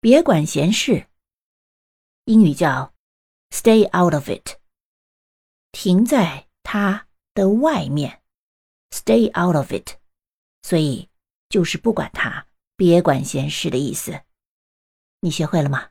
别管闲事。英语叫 stay out of it 停在它的外面。stay out of it 所以就是不管它别管闲事的意思。你学会了吗？